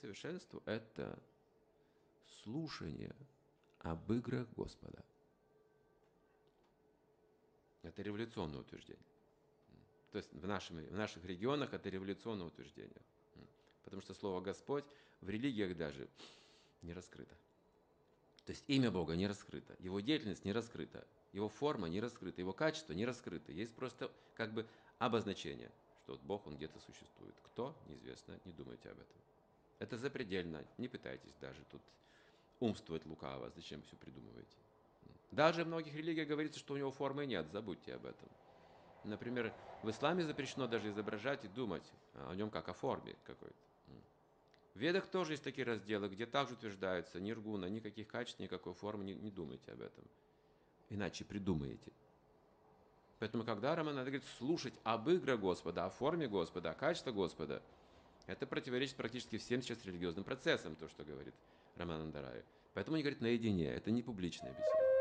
совершенству, это слушание об играх Господа. Это революционное утверждение. То есть в, нашем, в наших регионах это революционное утверждение. Потому что слово Господь в религиях даже не раскрыто. То есть имя Бога не раскрыто, его деятельность не раскрыта, его форма не раскрыта, его качество не раскрыто. Есть просто как бы обозначение, что вот Бог, он где-то существует. Кто? Неизвестно, не думайте об этом. Это запредельно, не пытайтесь даже тут умствовать лукаво, зачем все придумываете. Даже в многих религиях говорится, что у него формы нет, забудьте об этом. Например, в исламе запрещено даже изображать и думать о нем как о форме какой-то. В ведах тоже есть такие разделы, где также утверждается ниргуна, никаких качеств, никакой формы, не, не думайте об этом. Иначе придумаете. Поэтому, когда Роман говорит слушать об игре Господа, о форме Господа, о качестве Господа, это противоречит практически всем сейчас религиозным процессам, то, что говорит Роман Андарай. Поэтому он говорит наедине, это не публичная беседа.